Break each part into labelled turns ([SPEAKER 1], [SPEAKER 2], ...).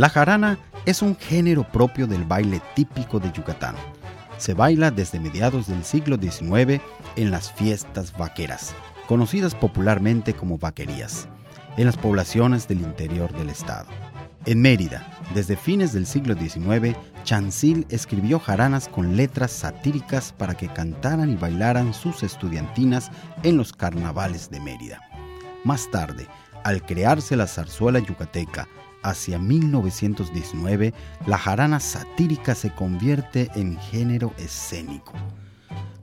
[SPEAKER 1] La jarana es un género propio del baile típico de Yucatán. Se baila desde mediados del siglo XIX en las fiestas vaqueras, conocidas popularmente como vaquerías, en las poblaciones del interior del estado. En Mérida, desde fines del siglo XIX, Chancil escribió jaranas con letras satíricas para que cantaran y bailaran sus estudiantinas en los carnavales de Mérida. Más tarde, al crearse la zarzuela yucateca, hacia 1919, la jarana satírica se convierte en género escénico.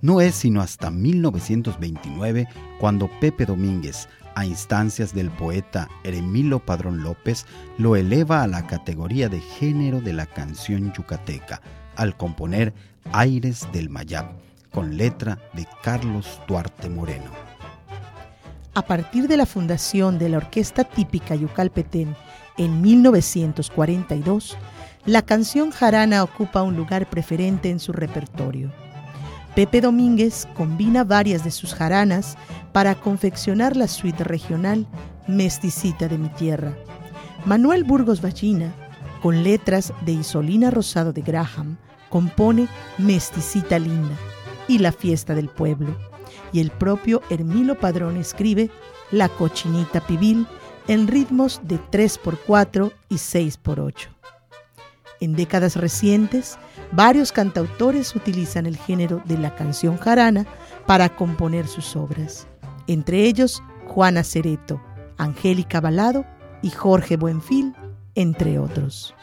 [SPEAKER 1] No es sino hasta 1929 cuando Pepe Domínguez, a instancias del poeta Eremilo Padrón López, lo eleva a la categoría de género de la canción yucateca, al componer Aires del Mayab, con letra de Carlos Duarte Moreno.
[SPEAKER 2] A partir de la fundación de la Orquesta Típica Yucalpetén en 1942, la canción jarana ocupa un lugar preferente en su repertorio. Pepe Domínguez combina varias de sus jaranas para confeccionar la suite regional Mesticita de mi tierra. Manuel Burgos Ballina, con letras de Isolina Rosado de Graham, compone Mesticita Linda y La Fiesta del Pueblo. Y el propio Hermilo Padrón escribe La Cochinita Pibil en ritmos de 3x4 y 6x8. En décadas recientes, varios cantautores utilizan el género de la canción jarana para componer sus obras, entre ellos Juana Cereto, Angélica Balado y Jorge Buenfil, entre otros.